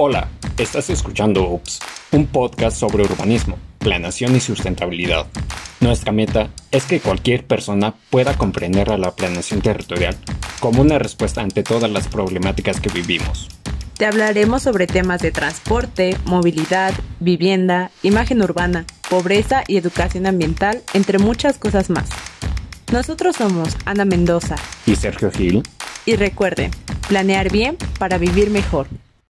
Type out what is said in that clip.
Hola, estás escuchando UPS, un podcast sobre urbanismo, planeación y sustentabilidad. Nuestra meta es que cualquier persona pueda comprender a la planeación territorial como una respuesta ante todas las problemáticas que vivimos. Te hablaremos sobre temas de transporte, movilidad, vivienda, imagen urbana, pobreza y educación ambiental, entre muchas cosas más. Nosotros somos Ana Mendoza y Sergio Gil. Y recuerden, planear bien para vivir mejor.